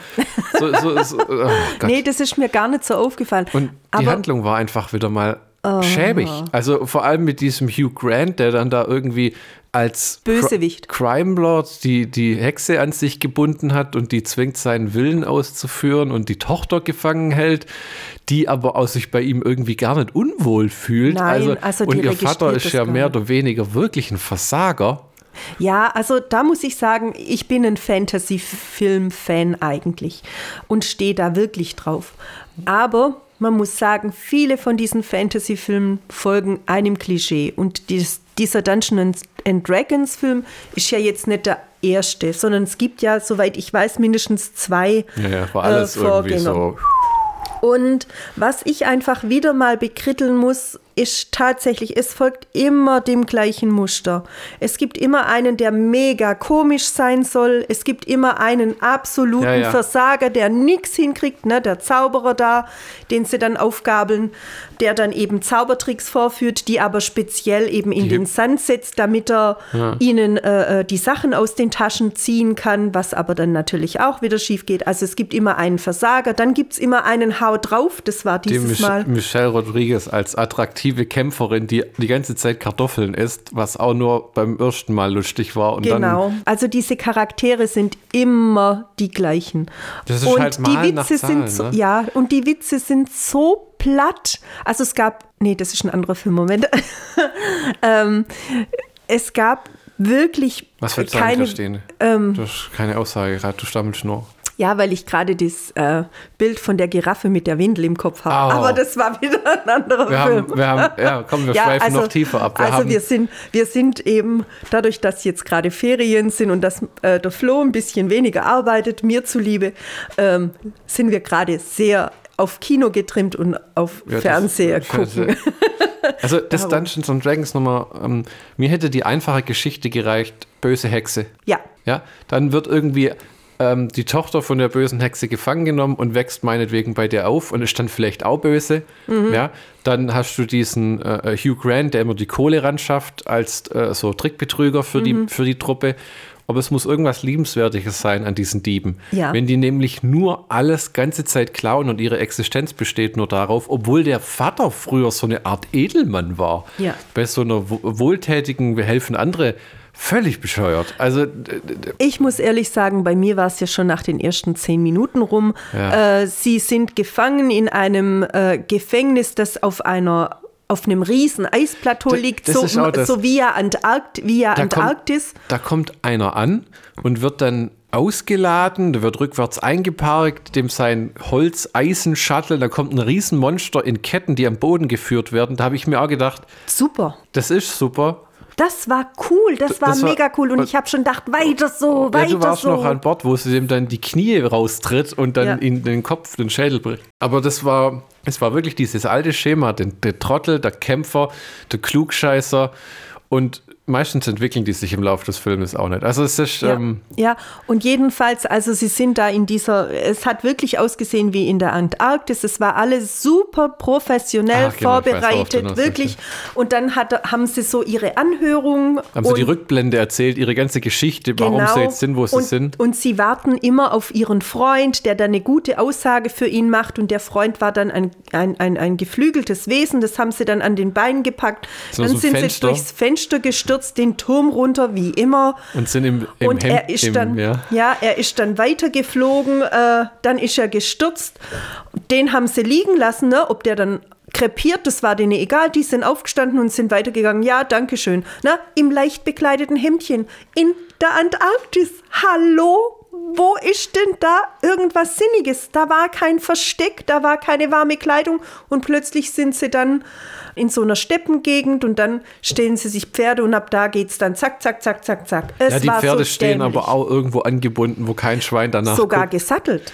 So, so, so, oh. <laughs> Nee, das ist mir gar nicht so aufgefallen. Und die aber. Handlung war einfach wieder mal schäbig. Also vor allem mit diesem Hugh Grant, der dann da irgendwie als Bösewicht. Crime Lord die, die Hexe an sich gebunden hat und die zwingt, seinen Willen auszuführen und die Tochter gefangen hält, die aber auch sich bei ihm irgendwie gar nicht unwohl fühlt. Nein, also, also und ihr Vater ist ja mehr oder weniger wirklich ein Versager. Ja, also da muss ich sagen, ich bin ein Fantasy-Film-Fan eigentlich und stehe da wirklich drauf. Aber man muss sagen, viele von diesen Fantasy-Filmen folgen einem Klischee. Und dies, dieser Dungeons and Dragons-Film ist ja jetzt nicht der erste, sondern es gibt ja, soweit ich weiß, mindestens zwei Ja, ja, war äh, alles irgendwie Vorgänger. so. Und was ich einfach wieder mal bekritteln muss, ist tatsächlich, es folgt immer dem gleichen Muster. Es gibt immer einen, der mega komisch sein soll. Es gibt immer einen absoluten Ja, ja. Versager, der nichts hinkriegt, ne? der Zauberer da, den sie dann aufgabeln, der dann eben Zaubertricks vorführt, die aber speziell eben in Die- den Sand setzt, damit er ihnen äh, äh, die Sachen aus den Taschen ziehen kann, was aber dann natürlich auch wieder schief geht. Also es gibt immer einen Versager, dann gibt es immer einen Hau drauf, das war Die dieses Mich Mal. Michelle Rodriguez als attraktive Kämpferin, die die ganze Zeit Kartoffeln isst, was auch nur beim ersten Mal lustig war. Und Genau. dann Also diese Charaktere sind immer die gleichen. Das ist und halt die Malen nach Witze Zahlen, sind so, ne? ja, und die Witze sind so platt. Also es gab, nee, das ist ein anderer Film, Moment. <laughs> ähm, es gab wirklich Was willst sagen, keine, Christine? ähm, du hast keine Aussage gerade, du stammelst nur. Ja, weil ich gerade das äh, Bild von der Giraffe mit der Windel im Kopf habe. Au. Aber das war wieder ein anderer Wir Film. haben, wir haben, ja, komm, wir schweifen noch tiefer ab. Wir also haben, wir sind, wir sind eben, dadurch, dass jetzt gerade Ferien sind und dass äh, der Flo ein bisschen weniger arbeitet, mir zuliebe, ähm, sind wir gerade sehr auf Kino getrimmt und auf Ja, Fernseher <laughs> das- gucken. Also das. Dungeons and Dragons nochmal, ähm, mir hätte die einfache Geschichte gereicht, böse Hexe. Ja, Ja, dann wird irgendwie ähm, die Tochter von der bösen Hexe gefangen genommen und wächst meinetwegen bei dir auf und ist dann vielleicht auch böse. Mhm. Ja, dann hast du diesen äh, Hugh Grant, der immer die Kohle ran schafft, als äh, so Trickbetrüger für, Mhm. die, für die Truppe. Aber es muss irgendwas Liebenswertiges sein an diesen Dieben. Ja. Wenn die nämlich nur alles ganze Zeit klauen und ihre Existenz besteht nur darauf, obwohl der Vater früher so eine Art Edelmann war. Ja. Bei so einer wo- wohltätigen, wir helfen andere, völlig bescheuert. Also Ich muss ehrlich sagen, bei mir war es ja schon nach den ersten zehn Minuten rum. Ja. Äh, sie sind gefangen in einem äh, Gefängnis, das auf einer auf einem riesen Eisplateau liegt, das so, so via, Antarkt, via Da kommt- Antarktis. Da kommt einer an und wird dann ausgeladen, der wird rückwärts eingeparkt, dem sein Holz-Eisen-Shuttle, da kommt ein Riesenmonster in Ketten, die am Boden geführt werden. Da habe ich mir auch gedacht, Super. das ist super. Das war cool, das war das war- mega cool. Und ich habe schon gedacht, weiter so, Ja, weiter du warst so. noch an Bord, wo sie dem dann die Knie raustritt und dann Ja. in den Kopf, den Schädel bricht. Aber das war, es war wirklich dieses alte Schema, den, der Trottel, der Kämpfer, der Klugscheißer und meistens entwickeln die sich im Laufe des Filmes auch nicht. Also es ist, Ja, ähm, ja, und jedenfalls, also sie sind da in dieser, es hat wirklich ausgesehen wie in der Antarktis. Es war alles super professionell Ach, genau, vorbereitet, hinaus wirklich. Und dann hat, haben sie so ihre Anhörung. haben sie die Rückblende erzählt, ihre ganze Geschichte, warum sie jetzt sind, wo sie Genau. und, sind. Und sie warten immer auf ihren Freund, der dann eine gute Aussage für ihn macht. Und der Freund war dann ein, ein, ein, ein geflügeltes Wesen. Das haben sie dann an den Beinen gepackt. So dann ein sind Fenster. sie durchs Fenster gestürzt, den Turm runter, wie immer. Und sind im, im und Hemd, er ist im, dann, ja. ja. er ist dann weitergeflogen, äh, dann ist er gestürzt. Den haben sie liegen lassen, ne? ob der dann krepiert, das war denen egal. Die sind aufgestanden und sind weitergegangen. Ja, danke schön. Na, im leicht bekleideten Hemdchen in der Antarktis. Hallo? Wo ist denn da irgendwas Sinniges? Da war kein Versteck, da war keine warme Kleidung und plötzlich sind sie dann in so einer Steppengegend und dann stellen sie sich Pferde und ab da geht's dann zack, zack, zack, zack, zack. Es Ja, die Pferde so stehen dämlich. aber auch irgendwo angebunden, wo kein Schwein danach sogar guckt. gesattelt.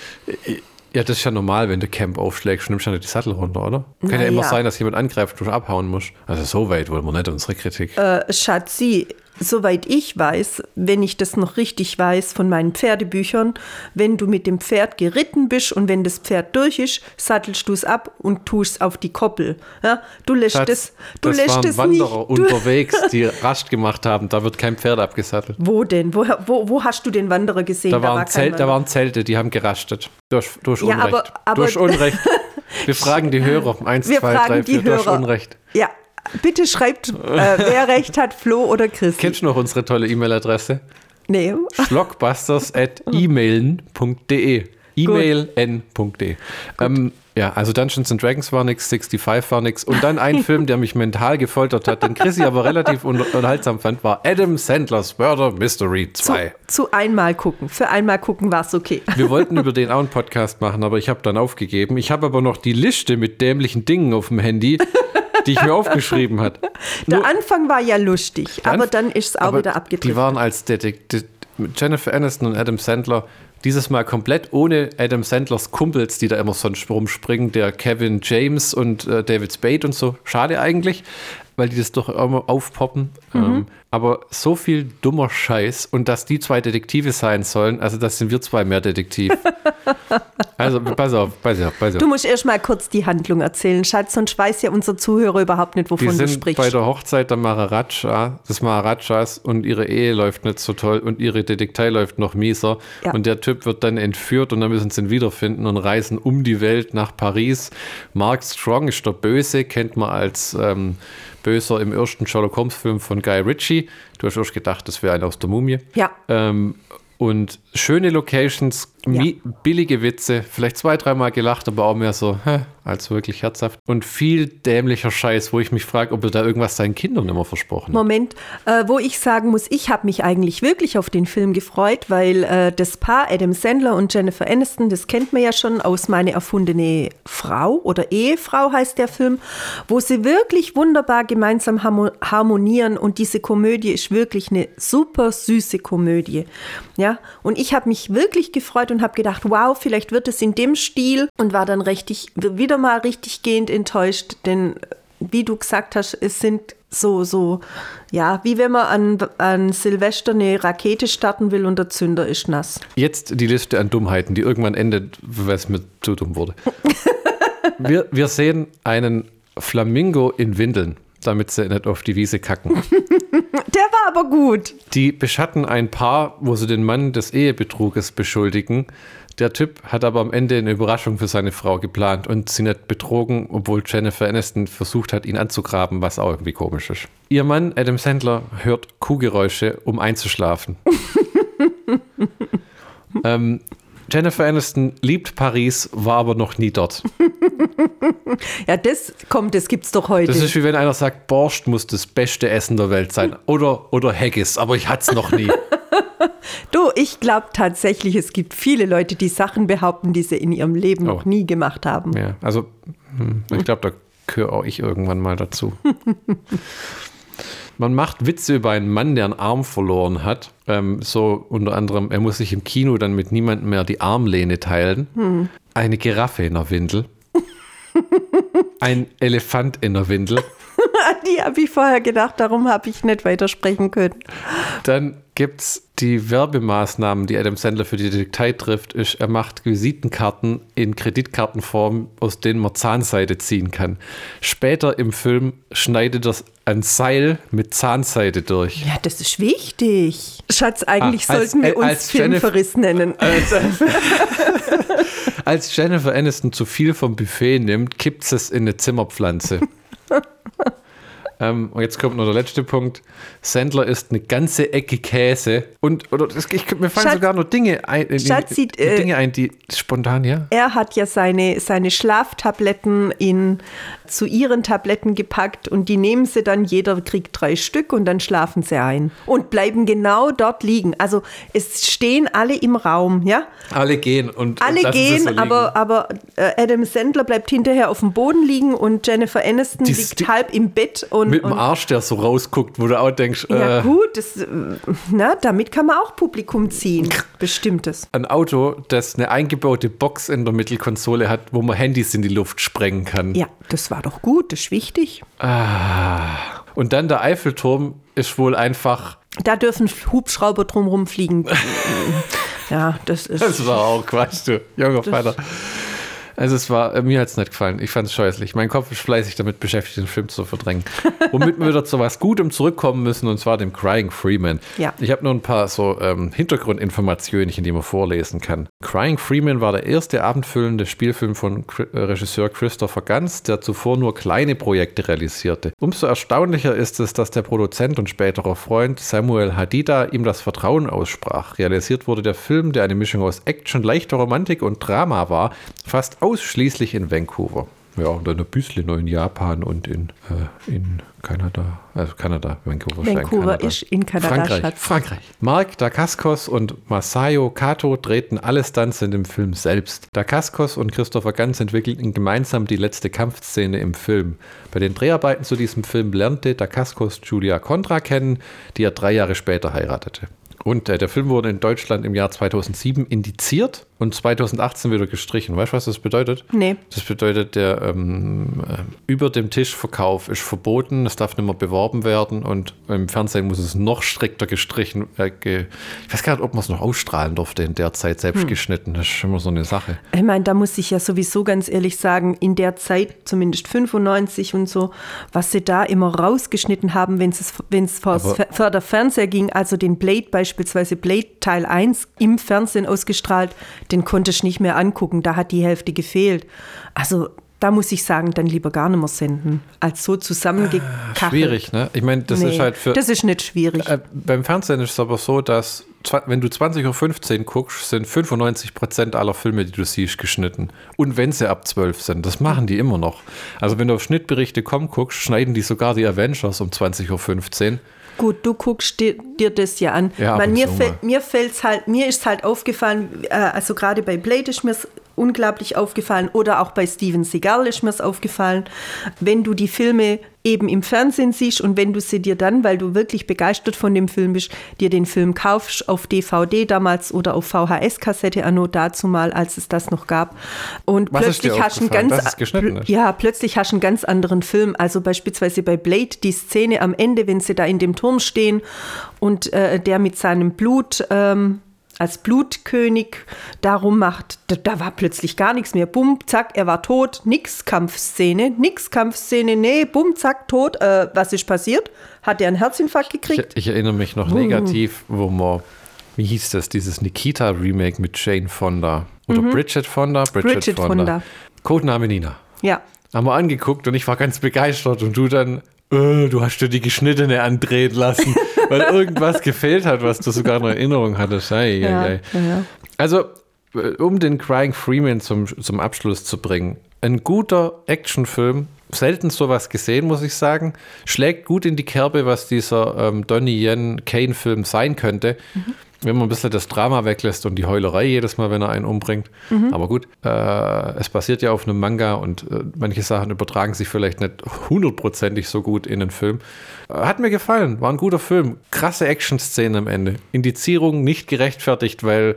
Ja, das ist ja normal, wenn du Camp aufschlägst, nimmst du ja nicht die Sattel runter, oder? Kann ja Na immer ja. sein, dass jemand angreift und du abhauen musst. Also so weit wollen wir nicht unsere Kritik. Äh, Schatzi, soweit ich weiß, wenn ich das noch richtig weiß von meinen Pferdebüchern, wenn du mit dem Pferd geritten bist und wenn das Pferd durch ist, sattelst du es ab und tust es auf die Koppel. Ja, du lässt Schatz, es, du das lässt waren es Wanderer nicht. Unterwegs, die <laughs> Rast gemacht haben. Da wird kein Pferd abgesattelt. wo denn? Wo, wo, wo hast du den Wanderer gesehen? Da, waren, war Zelt, da waren Zelte, die haben gerastet. Du hast, du hast Ja, Unrecht. aber- aber- du hast Unrecht. <laughs> Wir fragen die Hörer. Eins, Wir zwei, drei, vier. Du hast Hörer. Unrecht. Ja, bitte schreibt, äh, wer recht hat, Flo oder Chris. Kennst du noch unsere tolle E-Mail-Adresse? Nee. Schlockbusters at emailen.de. E-mail-n.de. Ähm, ja, also Dungeons and Dragons war nix, 65 war nix. Und dann ein <laughs> Film, der mich mental gefoltert hat, den Chrissy aber relativ un unterhaltsam fand, war Adam Sandlers Murder Mystery 2. Zu, zu einmal gucken. Für einmal gucken war es okay. Wir wollten <laughs> über den auch einen Podcast machen, aber ich habe dann aufgegeben. Ich habe aber noch die Liste mit dämlichen Dingen auf dem Handy, die ich mir aufgeschrieben hat. Der Nur- Anfang war ja lustig, aber dann ist es auch wieder Die abgedriftet. waren als Detektiv Jennifer Aniston und Adam Sandler dieses Mal komplett ohne Adam Sandlers Kumpels, die da immer sonst rumspringen, der Kevin James und äh, David Spade und so. Schade eigentlich, weil die das doch immer aufpoppen. Mhm. Ähm, aber so viel dummer Scheiß und dass die zwei Detektive sein sollen, also das sind wir zwei mehr Detektiv. <laughs> also pass auf, pass auf, pass auf. Du musst erst mal kurz die Handlung erzählen, Schatz, sonst weiß ja unser Zuhörer überhaupt nicht, Die wovon du sind sprichst. bei der Hochzeit der Maharaja, des Maharajas und ihre Ehe läuft nicht so toll und ihre Detektei läuft noch mieser. Ja. Und der Typ wird dann entführt und dann müssen sie ihn wiederfinden und reisen um die Welt nach Paris. Mark Strong ist der Böse, kennt man als ähm, Böser im ersten Sherlock Holmes Film von Guy Ritchie. Du hast erst gedacht, das wäre einer aus der Mumie. Ja. Ähm, und schöne Locations, mi- billige Witze, vielleicht zwei, dreimal gelacht, aber auch mehr so, hä, als wirklich herzhaft. Und viel dämlicher Scheiß, wo ich mich frage, ob er da irgendwas seinen Kindern immer versprochen hat. Moment, äh, wo ich sagen muss, ich habe mich eigentlich wirklich auf den Film gefreut, weil äh, das Paar Adam Sandler und Jennifer Aniston, das kennt man ja schon aus meine erfundene Frau oder Ehefrau heißt der Film, wo sie wirklich wunderbar gemeinsam harmo- harmonieren und diese Komödie ist wirklich eine super süße Komödie. Ja, und ich habe mich wirklich gefreut und habe gedacht, wow, vielleicht wird es in dem Stil und war dann richtig wieder mal richtig gehend enttäuscht, denn wie du gesagt hast, es sind so, so, ja, wie wenn man an, an Silvester eine Rakete starten will und der Zünder ist nass. Jetzt die Liste an Dummheiten, die irgendwann endet, weil es mir zu dumm wurde. <laughs> wir, wir sehen einen Flamingo in Windeln, damit sie nicht auf die Wiese kacken. <laughs> Der war aber gut. Die beschatten ein Paar, wo sie den Mann des Ehebetruges beschuldigen. Der Typ hat aber am Ende eine Überraschung für seine Frau geplant und sie nicht betrogen, obwohl Jennifer Aniston versucht hat, ihn anzugraben, was auch irgendwie komisch ist. Ihr Mann Adam Sandler hört Kuhgeräusche, um einzuschlafen. <laughs> ähm, Jennifer Aniston liebt Paris, war aber noch nie dort. <laughs> Ja, das kommt, das gibt's doch heute. Das ist wie wenn einer sagt, Borscht muss das beste Essen der Welt sein. Oder, oder Haggis, aber ich hatte es noch nie. <laughs> du, ich glaube tatsächlich, es gibt viele Leute, die Sachen behaupten, die sie in ihrem Leben Oh. noch nie gemacht haben. Ja, also hm, ich glaube, da gehöre auch ich irgendwann mal dazu. <laughs> Man macht Witze über einen Mann, der einen Arm verloren hat. Ähm, so unter anderem, er muss sich im Kino dann mit niemandem mehr die Armlehne teilen. Eine Giraffe in der Windel. <laughs> Ein Elefant in der Windel. An die habe ich vorher gedacht, darum habe ich nicht weitersprechen können. Dann gibt es die Werbemaßnahmen, die Adam Sandler für die Detektei trifft. Ist, er macht Visitenkarten in Kreditkartenform, aus denen man Zahnseide ziehen kann. Später im Film schneidet er ein Seil mit Zahnseide durch. Ja, das ist wichtig. Schatz, eigentlich Ah, als- sollten wir uns als Jennifer- Filmverriss nennen. <laughs> Als Jennifer Aniston zu viel vom Buffet nimmt, kippt es in eine Zimmerpflanze. <laughs> ähm, und jetzt kommt noch der letzte Punkt. Sandler isst eine ganze Ecke Käse. Und oder das, ich, mir fallen Schatz- sogar noch Dinge ein, äh, Schatz sieht, äh, Dinge ein, die spontan, ja. Er hat ja seine, seine Schlaftabletten in, zu ihren Tabletten gepackt und die nehmen sie dann, jeder kriegt drei Stück und dann schlafen sie ein und bleiben genau dort liegen. Also es stehen alle im Raum, ja? Alle gehen und Alle und gehen, so aber, aber äh, Adam Sandler bleibt hinterher auf dem Boden liegen und Jennifer Aniston Die- liegt halb im Bett und, mit dem und Arsch, der so rausguckt, wo du auch denkst, ja äh, gut, das, na, damit kann man auch Publikum ziehen. Bestimmtes. ein Auto, das eine eingebaute Box in der Mittelkonsole hat, wo man Handys in die Luft sprengen kann. Ja, das war doch gut, das ist wichtig. Und dann der Eiffelturm ist wohl einfach, Da dürfen Hubschrauber drumherum fliegen. <laughs> ja, das ist. das war auch Quatsch, du junger Vater. Also es war, äh, mir hat es nicht gefallen. Ich fand es scheußlich. Mein Kopf ist fleißig damit beschäftigt, den Film zu verdrängen. <laughs> Womit wir wieder zu was Gutem zurückkommen müssen, und zwar dem Crying Freeman. Ja. Ich habe nur ein paar so ähm, Hintergrundinformationen, die man vorlesen kann. Crying Freeman war der erste abendfüllende Spielfilm von äh, Regisseur Christopher Ganz, der zuvor nur kleine Projekte realisierte. Umso erstaunlicher ist es, dass der Produzent und späterer Freund Samuel Hadida ihm das Vertrauen aussprach. Realisiert wurde der Film, der eine Mischung aus Action, leichter Romantik und Drama war, fast ausschließlich in Vancouver. Ja, und dann ein bisschen noch in Japan und in, äh, in Kanada. Also Kanada, Vancouver, Vancouver Kanada. ist in Kanada, Frankreich, Schatz. Frankreich. Mark Dacascos und Masayo Kato drehten alle Stunts in dem Film selbst. Dacascos und Christopher Ganz entwickelten gemeinsam die letzte Kampfszene im Film. Bei den Dreharbeiten zu diesem Film lernte Dacascos Julia Contra kennen, die er drei Jahre später heiratete. Und äh, der Film wurde in Deutschland im Jahr 2007 indiziert und 2018 wieder gestrichen. Weißt du, was das bedeutet? Nee. Das bedeutet, der ähm, äh, über dem Tischverkauf ist verboten, es darf nicht mehr beworben werden und im Fernsehen muss es noch strikter gestrichen. Äh, ge ich weiß gar nicht, ob man es noch ausstrahlen durfte in der Zeit, selbst geschnitten. Das ist immer so eine Sache. Ich meine, da muss ich ja sowieso ganz ehrlich sagen, in der Zeit, zumindest 95 und so, was sie da immer rausgeschnitten haben, wenn es vor der Fernseher ging, also den Blade beispielsweise, Blade Teil 1 im Fernsehen ausgestrahlt, den konnte ich nicht mehr angucken, da hat die Hälfte gefehlt. Also da muss ich sagen, dann lieber gar nicht mehr senden, als so zusammengekachelt. Schwierig, ne? Ich meine, das nee, ist halt für. das ist nicht schwierig. Äh, beim Fernsehen ist es aber so, dass wenn du 20.15 Uhr guckst, sind 95% aller Filme, die du siehst, geschnitten. Und wenn sie ab 12 sind, das machen die immer noch. Also wenn du auf Schnittberichte komm guckst, schneiden die sogar die Avengers um 20.15 Uhr. Gut, du guckst dir, dir das ja an. Ja, Man, mir, fäll, mir fällt's halt, mir ist halt aufgefallen, äh, also gerade bei Blade ist mir unglaublich aufgefallen. Oder auch bei Steven Seagal ist mir aufgefallen, wenn du die Filme eben im Fernsehen siehst und wenn du sie dir dann, weil du wirklich begeistert von dem Film bist, dir den Film kaufst auf DVD damals oder auf VHS-Kassette anno dazu mal, als es das noch gab. Und Was plötzlich hast du einen ganz es ja, plötzlich hast einen ganz anderen Film. Also beispielsweise bei Blade, die Szene am Ende, wenn sie da in dem Turm stehen und äh, der mit seinem Blut ähm, als Blutkönig darum macht, da, da war plötzlich gar nichts mehr. Bumm, zack, er war tot, nix Kampfszene, nix Kampfszene, nee, bumm, zack, tot. Äh, was ist passiert? Hat er einen Herzinfarkt Ich, gekriegt? ich erinnere mich noch negativ, wo man, wie hieß das, dieses Nikita-Remake mit Jane Fonda. Oder Bridget Fonda? Mhm. Bridget Fonda. Codename Nina. Ja. haben wir angeguckt und ich war ganz begeistert und du dann, äh, du hast dir die geschnittene andrehen lassen, <laughs> weil irgendwas gefehlt hat, was du sogar in Erinnerung hattest. Ei, ei, Ja, ei. ja, ja. Also, äh, um den Crying Freeman zum, zum Abschluss zu bringen, ein guter Actionfilm, selten sowas gesehen, muss ich sagen, schlägt gut in die Kerbe, was dieser ähm, Donnie Yen Kane-Film sein könnte. Wenn man ein bisschen das Drama weglässt und die Heulerei jedes Mal, wenn er einen umbringt. Aber gut, äh, es basiert ja auf einem Manga und äh, manche Sachen übertragen sich vielleicht nicht hundertprozentig so gut in den Film. Äh, hat mir gefallen, war ein guter Film. Krasse Action-Szenen am Ende. Indizierung nicht gerechtfertigt, weil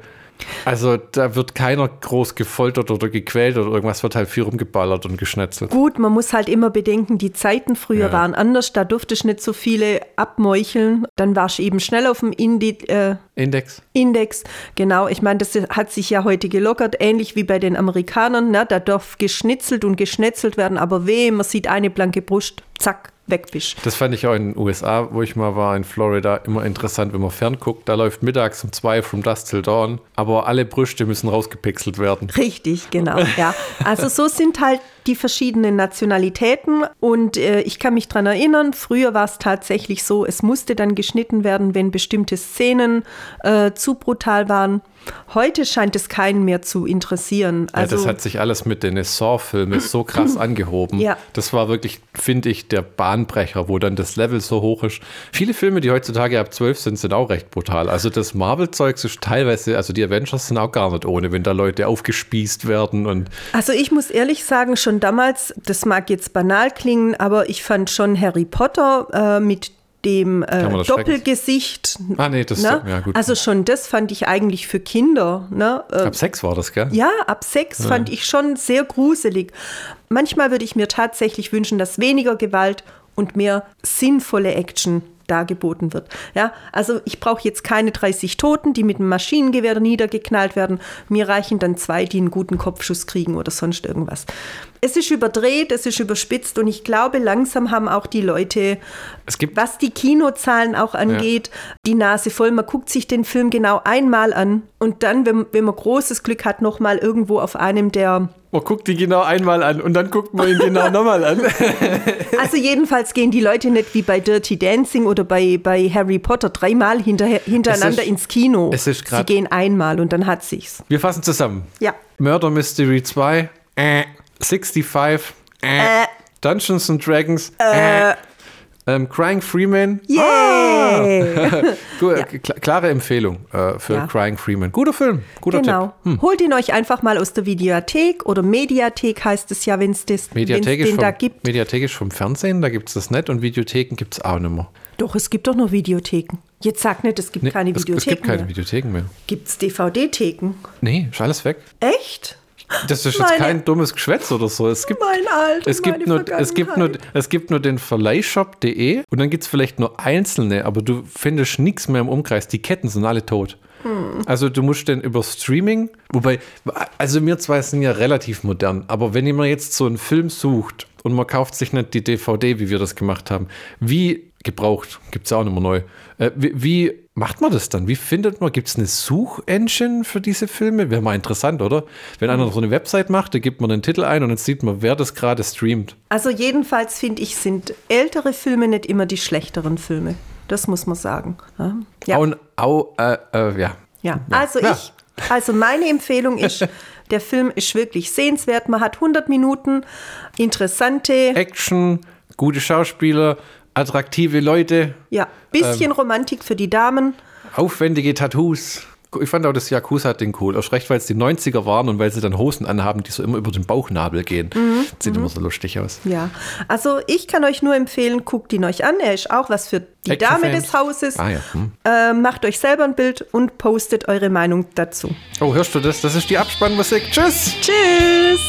also da wird keiner groß gefoltert oder gequält oder irgendwas, wird halt viel rumgeballert und geschnetzelt. Gut, man muss halt immer bedenken, die Zeiten früher Ja. waren anders, da durfte ich nicht so viele abmeucheln. Dann war ich eben schnell auf dem Indi äh, Index. Index. Genau, ich meine, das hat sich ja heute gelockert, ähnlich wie bei den Amerikanern. Ne? Da darf geschnitzelt und geschnetzelt werden, aber weh, man sieht eine blanke Brust, zack, weg bist. Das fand ich auch in den USA, wo ich mal war, in Florida, immer interessant, wenn man fernguckt. Da läuft mittags um zwei From Dusk Till Dawn, aber alle Brüste müssen rausgepixelt werden. Richtig, genau, ja. Also so sind halt die verschiedenen Nationalitäten und äh, ich kann mich dran erinnern, früher war es tatsächlich so, es musste dann geschnitten werden, wenn bestimmte Szenen äh, zu brutal waren. Heute scheint es keinen mehr zu interessieren. Also, ja, das hat sich alles mit den Saw-Filmen so krass <clears throat> angehoben. Ja. Das war wirklich, finde ich, der Bahnbrecher, wo dann das Level so hoch ist. Viele Filme, die heutzutage ab 12 sind, sind auch recht brutal. Also das Marvel-Zeug ist teilweise, also die Avengers sind auch gar nicht ohne, wenn da Leute aufgespießt werden und Also ich muss ehrlich sagen, schon damals, das mag jetzt banal klingen, aber ich fand schon Harry Potter äh, mit dem äh, Doppelgesicht. Ah, nee, das- ne? ja, gut. Also schon das fand ich eigentlich für Kinder. Ne? Äh, ab 6 war das, gell? ja, ab sechs fand ich schon sehr gruselig. Manchmal würde ich mir tatsächlich wünschen, dass weniger Gewalt und mehr sinnvolle Action dargeboten wird. Ja, also ich brauche jetzt keine 30 Toten, die mit einem Maschinengewehr niedergeknallt werden. Mir reichen dann zwei, die einen guten Kopfschuss kriegen oder sonst irgendwas. Es ist überdreht, es ist überspitzt und ich glaube, langsam haben auch die Leute, Es gibt- was die Kinozahlen auch angeht, die Nase voll. Man guckt sich den Film genau einmal an und dann, wenn, wenn man großes Glück hat, nochmal irgendwo auf einem der Man guckt die genau einmal an und dann guckt man ihn genau nochmal an. <laughs> Also jedenfalls gehen die Leute nicht wie bei Dirty Dancing oder bei, bei Harry Potter dreimal hinterher, hintereinander ist- ins Kino. es ist Sie grad- gehen einmal und dann hat sich's. Wir fassen zusammen. Ja. Murder Mystery 2, äh. 65, äh. Äh. Dungeons and Dragons, äh. Ähm, Crying Freeman. Yay! <laughs> Gu- kla- klare Empfehlung äh, für Ja. Crying Freeman. Guter Film, guter genau. Tipp. Hm. Holt ihn euch einfach mal aus der Videothek oder Mediathek heißt es ja, wenn es das Mediathek den vom, da gibt. Mediathek ist vom Fernsehen, da gibt es das nicht und Videotheken gibt es auch nicht mehr. Doch, es gibt doch noch Videotheken. Jetzt sag nicht, es gibt Nee, keine es, Videotheken es gibt keine mehr. Videotheken mehr. Gibt es DVD-Theken? Nee, ist alles weg. Echt? Das ist jetzt Meine- kein dummes Geschwätz oder so. Es gibt, Mein Alter, es gibt, nur, es, gibt nur, es gibt nur den Verleihshop.de und dann gibt es vielleicht nur einzelne, aber du findest nichts mehr im Umkreis. Die Ketten sind alle tot. Hm. Also du musst den über Streaming, wobei, also wir zwei sind ja relativ modern, aber wenn jemand jetzt so einen Film sucht und man kauft sich nicht die DVD, wie wir das gemacht haben, wie gebraucht, gibt es auch nicht mehr neu, äh, wie, wie macht man das dann? Wie findet man, gibt es eine Suchengine für diese Filme? Wäre mal interessant, oder? Wenn einer so eine Website macht, da gibt man den Titel ein und dann sieht man, wer das gerade streamt. Also jedenfalls finde ich, sind ältere Filme nicht immer die schlechteren Filme. Das muss man sagen. Ja. Ja. Au, au, äh, äh, ja. Ja, also Ja. ich, also meine Empfehlung ist, <laughs> der Film ist wirklich sehenswert. Man hat 100 Minuten interessante, Action, gute Schauspieler, attraktive Leute, ja, bisschen Ähm. Romantik für die Damen. aufwendige Tattoos. Ich fand auch das Yakuza-Ding cool. Erst recht, weil es die 90er waren und weil sie dann Hosen anhaben, die so immer über den Bauchnabel gehen. Mhm. Sieht immer so lustig aus. Ja, also ich kann euch nur empfehlen, guckt ihn euch an. Er ist auch was für die Dame Actionfans. des Hauses. Ah ja. Hm. Äh, macht euch selber ein Bild und postet eure Meinung dazu. Oh, hörst du das? Das ist die Abspannmusik. Tschüss! Tschüss!